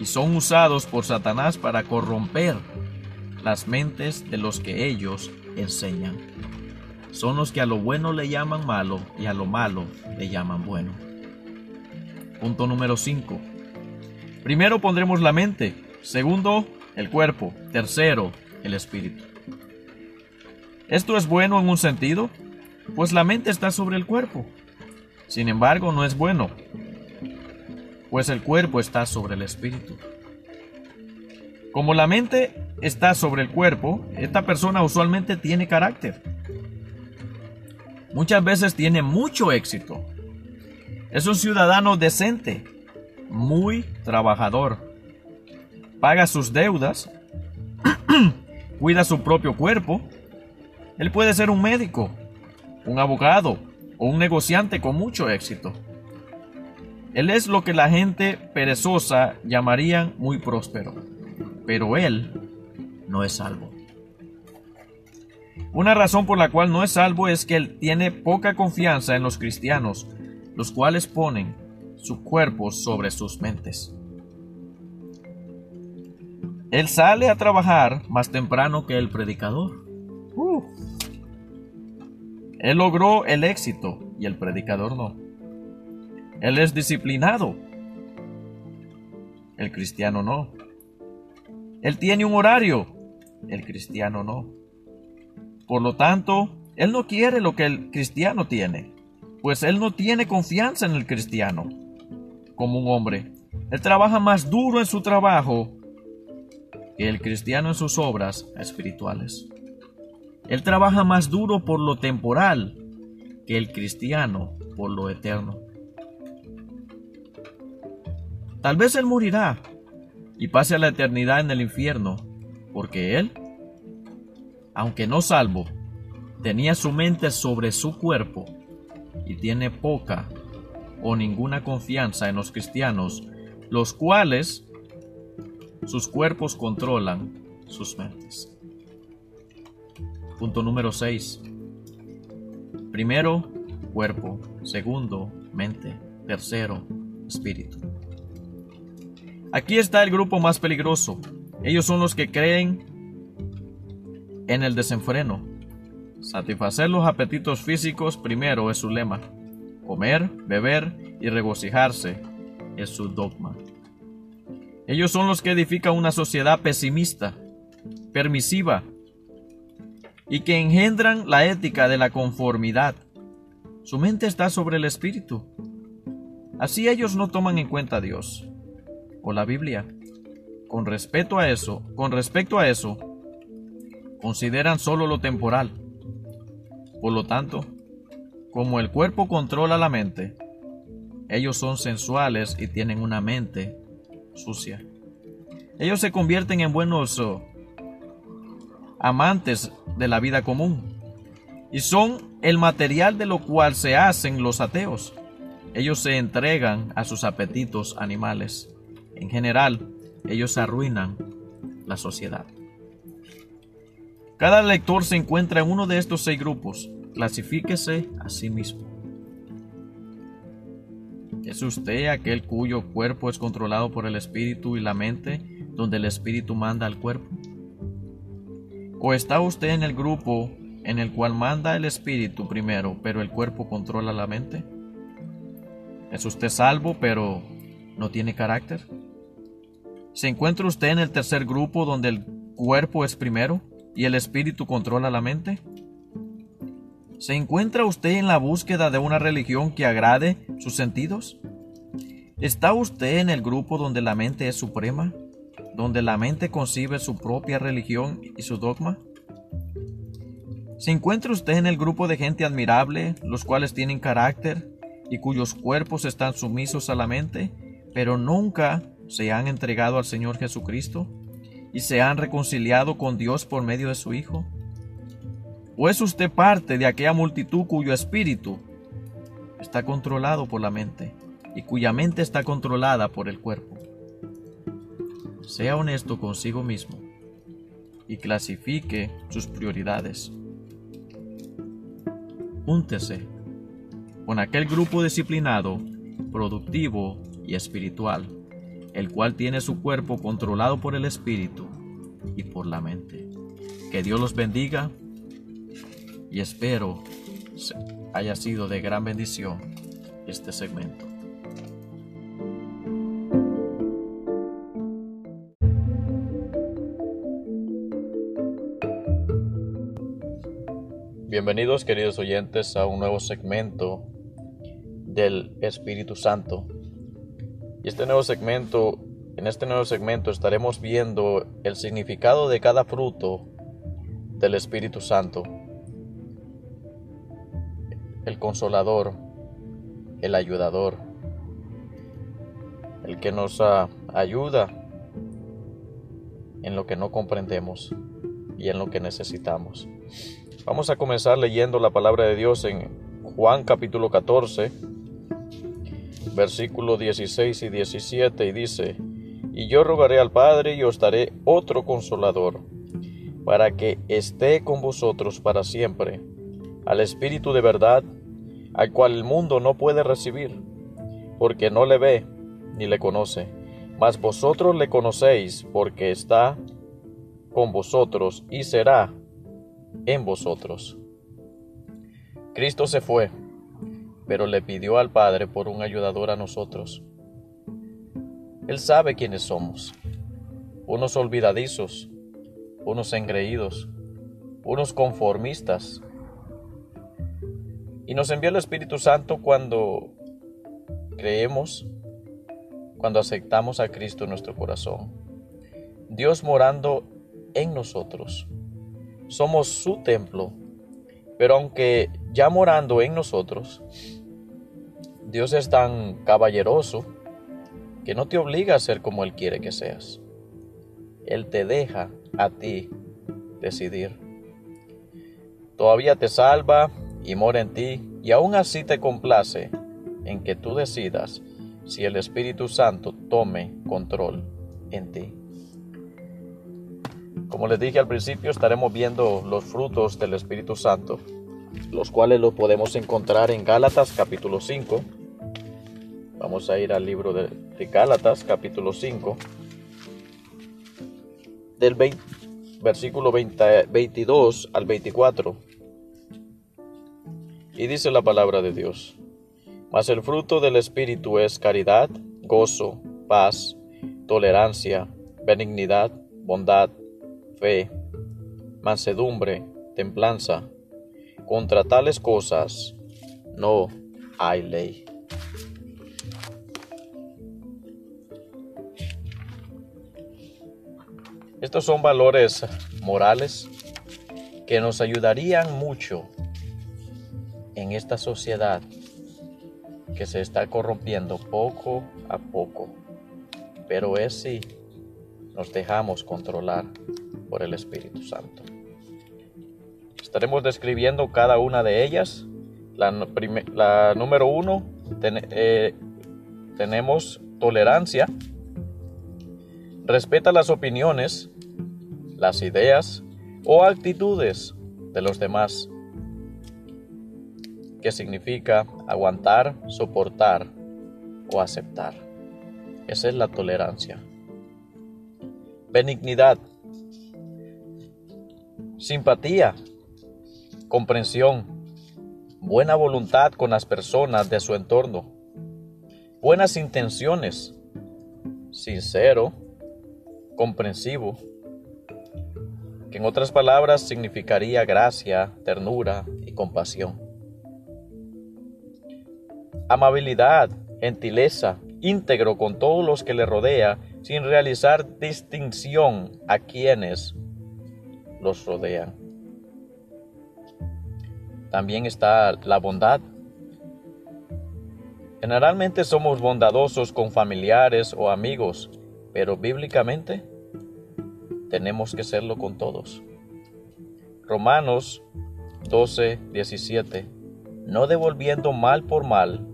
y son usados por Satanás para corromper las mentes de los que ellos enseñan. Son los que a lo bueno le llaman malo y a lo malo le llaman bueno. Punto número 5. Primero pondremos la mente, segundo el cuerpo, tercero el espíritu. Esto es bueno en un sentido, pues la mente está sobre el cuerpo. Sin embargo, no es bueno, pues el cuerpo está sobre el espíritu. Como la mente está sobre el cuerpo, esta persona usualmente tiene carácter. Muchas veces tiene mucho éxito. Es un ciudadano decente, muy trabajador. Paga sus deudas, cuida su propio cuerpo. Él puede ser un médico, un abogado o un negociante con mucho éxito. Él es lo que la gente perezosa llamaría muy próspero, pero él no es salvo. Una razón por la cual no es salvo es que él tiene poca confianza en los cristianos, los cuales ponen su cuerpo sobre sus mentes. Él sale a trabajar más temprano que el predicador. Uh. Él logró el éxito y el predicador no. Él es disciplinado. El cristiano no. Él tiene un horario. El cristiano no. Por lo tanto, él no quiere lo que el cristiano tiene, pues él no tiene confianza en el cristiano. Como un hombre, él trabaja más duro en su trabajo que el cristiano en sus obras espirituales. Él trabaja más duro por lo temporal que el cristiano por lo eterno. Tal vez él morirá y pase la eternidad en el infierno, porque él, aunque no salvo, tenía su mente sobre su cuerpo y tiene poca o ninguna confianza en los cristianos, los cuales sus cuerpos controlan sus mentes. Punto número 6. Primero, cuerpo. Segundo, mente. Tercero, espíritu. Aquí está el grupo más peligroso. Ellos son los que creen en el desenfreno. Satisfacer los apetitos físicos primero es su lema. Comer, beber y regocijarse es su dogma. Ellos son los que edifican una sociedad pesimista, permisiva, y que engendran la ética de la conformidad. Su mente está sobre el espíritu. Así ellos no toman en cuenta a Dios o la Biblia. Con respecto a eso, con respecto a eso, consideran solo lo temporal. Por lo tanto, como el cuerpo controla la mente, ellos son sensuales y tienen una mente sucia. Ellos se convierten en buenos oh, amantes de la vida común y son el material de lo cual se hacen los ateos. Ellos se entregan a sus apetitos animales. En general, ellos arruinan la sociedad. Cada lector se encuentra en uno de estos seis grupos. Clasifíquese a sí mismo. ¿Es usted aquel cuyo cuerpo es controlado por el espíritu y la mente, donde el espíritu manda al cuerpo? ¿O está usted en el grupo en el cual manda el espíritu primero, pero el cuerpo controla la mente? ¿Es usted salvo, pero no tiene carácter? ¿Se encuentra usted en el tercer grupo donde el cuerpo es primero y el espíritu controla la mente? ¿Se encuentra usted en la búsqueda de una religión que agrade sus sentidos? ¿Está usted en el grupo donde la mente es suprema? donde la mente concibe su propia religión y su dogma? ¿Se encuentra usted en el grupo de gente admirable, los cuales tienen carácter y cuyos cuerpos están sumisos a la mente, pero nunca se han entregado al Señor Jesucristo y se han reconciliado con Dios por medio de su Hijo? ¿O es usted parte de aquella multitud cuyo espíritu está controlado por la mente y cuya mente está controlada por el cuerpo? sea honesto consigo mismo y clasifique sus prioridades. Júntese con aquel grupo disciplinado, productivo y espiritual, el cual tiene su cuerpo controlado por el espíritu y por la mente. Que Dios los bendiga y espero haya sido de gran bendición este segmento. Bienvenidos queridos oyentes a un nuevo segmento del Espíritu Santo. Y este nuevo segmento, en este nuevo segmento estaremos viendo el significado de cada fruto del Espíritu Santo. El consolador, el ayudador, el que nos ayuda en lo que no comprendemos y en lo que necesitamos. Vamos a comenzar leyendo la palabra de Dios en Juan capítulo 14, versículo 16 y 17, y dice, Y yo rogaré al Padre y os daré otro consolador, para que esté con vosotros para siempre, al Espíritu de verdad, al cual el mundo no puede recibir, porque no le ve ni le conoce, mas vosotros le conocéis, porque está con vosotros y será en vosotros. Cristo se fue pero le pidió al Padre por un ayudador a nosotros. Él sabe quiénes somos, unos olvidadizos, unos engreídos, unos conformistas. Y nos envió el Espíritu Santo cuando creemos, cuando aceptamos a Cristo en nuestro corazón. Dios morando en nosotros. Somos su templo, pero aunque ya morando en nosotros, Dios es tan caballeroso que no te obliga a ser como Él quiere que seas. Él te deja a ti decidir. Todavía te salva y mora en ti y aún así te complace en que tú decidas si el Espíritu Santo tome control en ti. Como les dije al principio, estaremos viendo los frutos del Espíritu Santo los cuales los podemos encontrar en Gálatas capítulo 5. Vamos a ir al libro de, Gálatas capítulo 5, del versículo 22 al 24. Y dice la palabra de Dios, mas el fruto del Espíritu es caridad, gozo, paz, tolerancia, benignidad, bondad, fe, mansedumbre, templanza contra tales cosas no hay ley. Estos son valores morales que nos ayudarían mucho en esta sociedad que se está corrompiendo poco a poco. Pero es si nos dejamos controlar por el Espíritu Santo. Estaremos describiendo cada una de ellas. La, número uno, eh, tenemos tolerancia. Respeta las opiniones, las ideas o actitudes de los demás. ¿Qué significa aguantar, soportar o aceptar. Esa es la tolerancia. Benignidad. Simpatía comprensión, buena voluntad con las personas de su entorno, buenas intenciones, sincero, comprensivo, que en otras palabras significaría gracia, ternura y compasión. Amabilidad, gentileza, íntegro con todos los que le rodea, sin realizar distinción a quienes los rodean. También está la bondad. Generalmente somos bondadosos con familiares o amigos, pero bíblicamente tenemos que serlo con todos. Romanos 12, 17. No devolviendo mal por mal.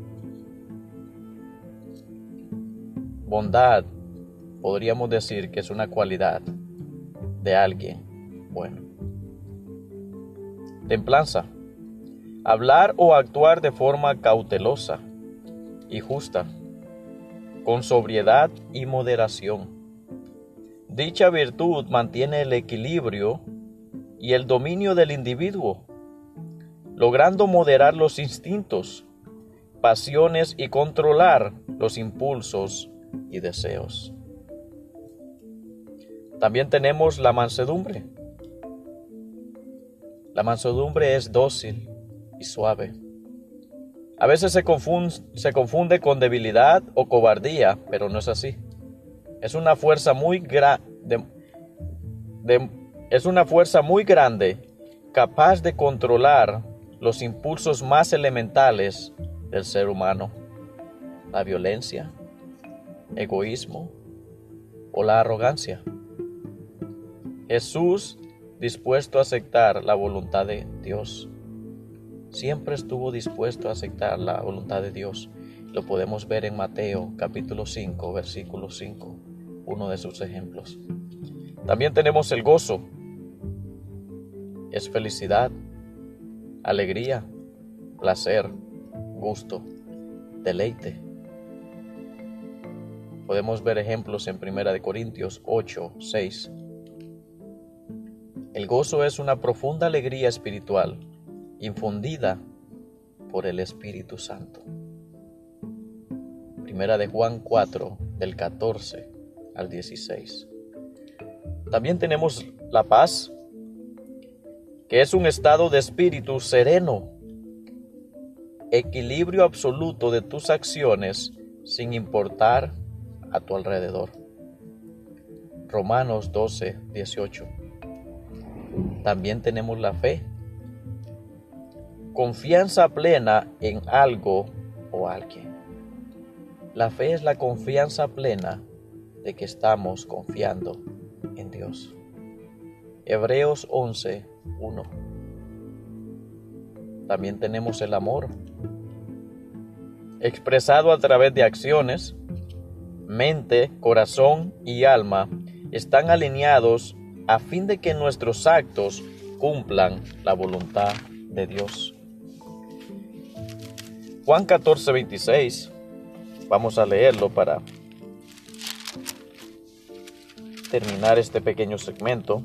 Bondad, podríamos decir que es una cualidad de alguien bueno. Templanza hablar o actuar de forma cautelosa y justa, con sobriedad y moderación, Dicha virtud mantiene el equilibrio y el dominio del individuo, logrando moderar los instintos, pasiones y controlar los impulsos y deseos. También tenemos la mansedumbre. La mansedumbre es dócil y suave. A veces se confunde, con debilidad o cobardía, pero no es así. Es una fuerza muy grande. es una fuerza muy grande, capaz de controlar los impulsos más elementales del ser humano, la violencia, egoísmo o la arrogancia. Jesús, dispuesto a aceptar la voluntad de Dios, siempre estuvo dispuesto a aceptar la voluntad de Dios. Lo podemos ver en Mateo capítulo 5, versículo 5, uno de sus ejemplos. También tenemos el gozo. Es felicidad, alegría, placer, gusto, deleite. Podemos ver ejemplos en 1 Corintios 8, 6. El gozo es una profunda alegría espiritual infundida por el Espíritu Santo. Primera de Juan 4, del 14 al 16. También tenemos la paz, que es un estado de espíritu sereno, equilibrio absoluto de tus acciones sin importar a tu alrededor. Romanos 12, 18. También tenemos la fe, confianza plena en algo o alguien. La fe es la confianza plena de que estamos confiando en Dios. Hebreos 11, 1. También tenemos el amor, expresado a través de acciones, mente, corazón y alma, están alineados a fin de que nuestros actos cumplan la voluntad de Dios. Juan 14, 26, vamos a leerlo para terminar este pequeño segmento.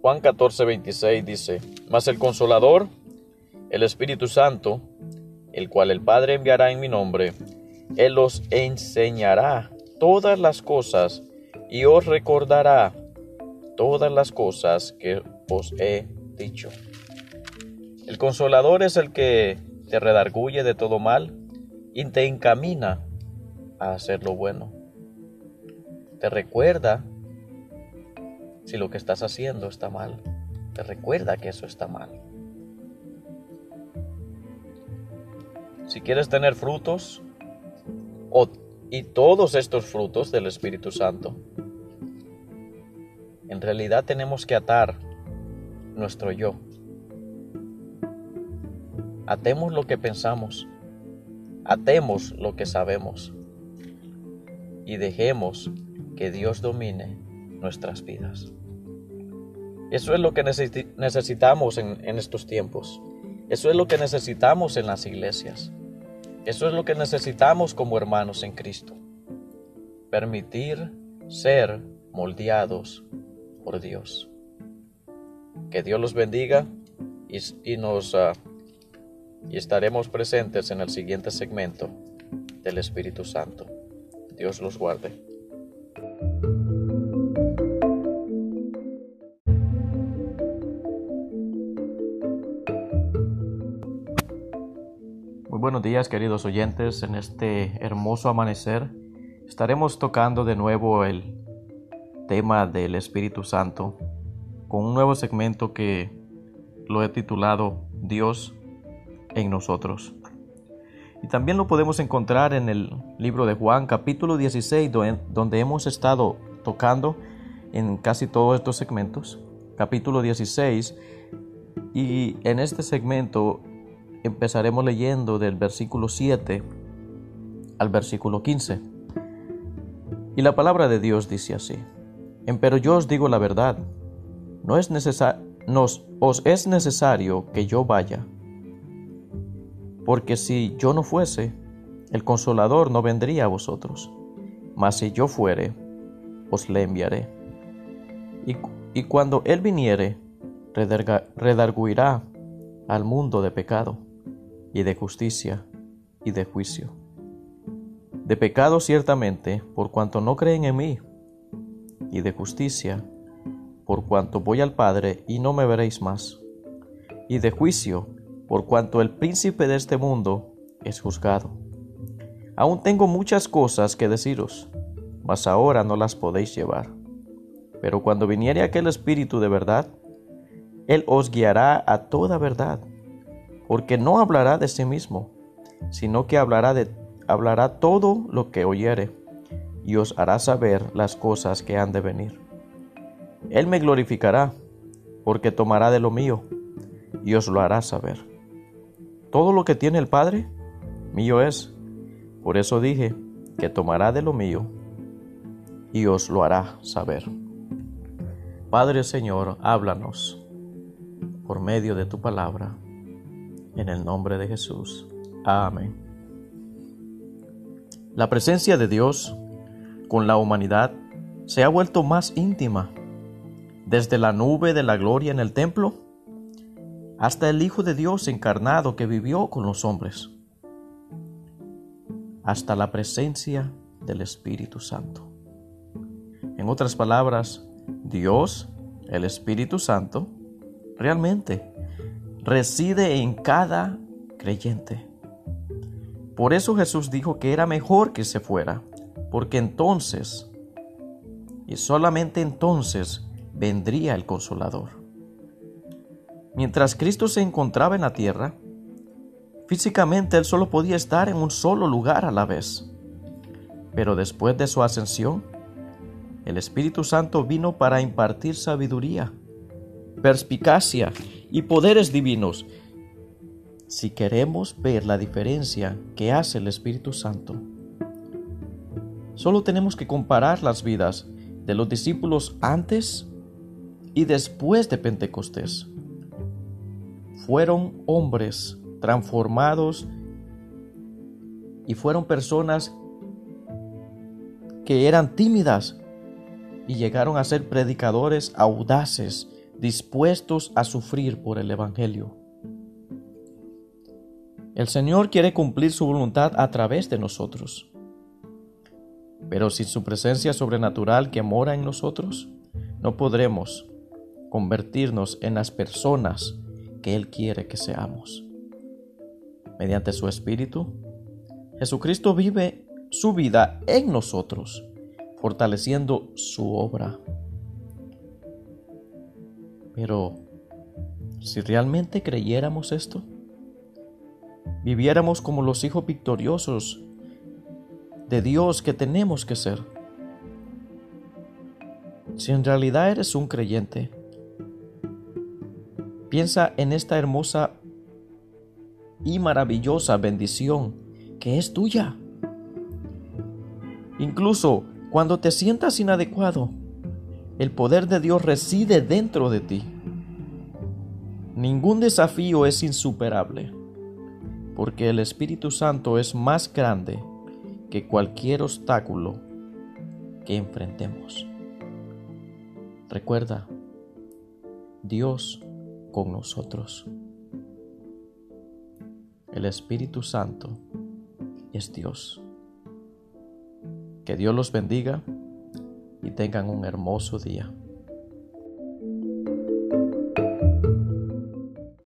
Juan 14, 26 dice, Mas el consolador, el Espíritu Santo, el cual el Padre enviará en mi nombre, Él os enseñará todas las cosas y os recordará todas las cosas que os he dicho. El consolador es el que te redarguye de todo mal y te encamina a hacer lo bueno. Te recuerda si lo que estás haciendo está mal. Te recuerda que eso está mal. Si quieres tener frutos, y todos estos frutos del Espíritu Santo, en realidad tenemos que atar nuestro yo. Atemos lo que pensamos, atemos lo que sabemos y dejemos que Dios domine nuestras vidas. Eso es lo que necesitamos en, estos tiempos. Eso es lo que necesitamos en las iglesias. Eso es lo que necesitamos como hermanos en Cristo. Permitir ser moldeados por Dios. Que Dios los bendiga y, nos ah, y estaremos presentes en el siguiente segmento del Espíritu Santo. Dios los guarde. Muy buenos días queridos oyentes, en este hermoso amanecer estaremos tocando de nuevo el tema del Espíritu Santo con un nuevo segmento que lo he titulado Dios en nosotros. Y también lo podemos encontrar en el libro de Juan capítulo 16 donde hemos estado tocando en casi todos estos segmentos. Capítulo 16 y en este segmento empezaremos leyendo del versículo 7 al versículo 15. Y la palabra de Dios dice así. Pero yo os digo la verdad, no es nos, os es necesario que yo vaya, porque si yo no fuese, el consolador no vendría a vosotros, mas si yo fuere, os le enviaré. Y, cuando Él viniere, redarguirá al mundo de pecado, y de justicia, y de juicio. De pecado ciertamente, por cuanto no creen en mí, y de justicia, por cuanto voy al Padre y no me veréis más, y de juicio, por cuanto el príncipe de este mundo es juzgado. Aún tengo muchas cosas que deciros, mas ahora no las podéis llevar. Pero cuando viniere aquel Espíritu de verdad, Él os guiará a toda verdad, porque no hablará de sí mismo, sino que hablará, de, hablará todo lo que oyere, y os hará saber las cosas que han de venir. Él me glorificará, porque tomará de lo mío, y os lo hará saber. Todo lo que tiene el Padre, mío es. Por eso dije que tomará de lo mío y os lo hará saber. Padre Señor, háblanos por medio de tu palabra, en el nombre de Jesús. Amén. La presencia de Dios con la humanidad se ha vuelto más íntima, desde la nube de la gloria en el templo hasta el Hijo de Dios encarnado que vivió con los hombres, hasta la presencia del Espíritu Santo. En otras palabras, Dios, el Espíritu Santo, realmente reside en cada creyente. Por eso Jesús dijo que era mejor que se fuera, porque entonces, y solamente entonces, vendría el consolador. Mientras Cristo se encontraba en la tierra, físicamente Él solo podía estar en un solo lugar a la vez. Pero después de su ascensión, el Espíritu Santo vino para impartir sabiduría, perspicacia y poderes divinos. Si queremos ver la diferencia que hace el Espíritu Santo, solo tenemos que comparar las vidas de los discípulos antes y después de Pentecostés. Fueron hombres transformados y fueron personas que eran tímidas y llegaron a ser predicadores audaces, dispuestos a sufrir por el Evangelio. El Señor quiere cumplir su voluntad a través de nosotros. Pero sin su presencia sobrenatural que mora en nosotros, no podremos convertirnos en las personas que Él quiere que seamos. Mediante su Espíritu, Jesucristo vive su vida en nosotros fortaleciendo su obra. Pero, si realmente creyéramos esto, viviéramos como los hijos victoriosos de Dios que tenemos que ser. Si en realidad eres un creyente, piensa en esta hermosa y maravillosa bendición que es tuya. Incluso cuando te sientas inadecuado, el poder de Dios reside dentro de ti. Ningún desafío es insuperable, porque el Espíritu Santo es más grande que cualquier obstáculo que enfrentemos. Recuerda, Dios con nosotros. El Espíritu Santo es Dios. Que Dios los bendiga y tengan un hermoso día.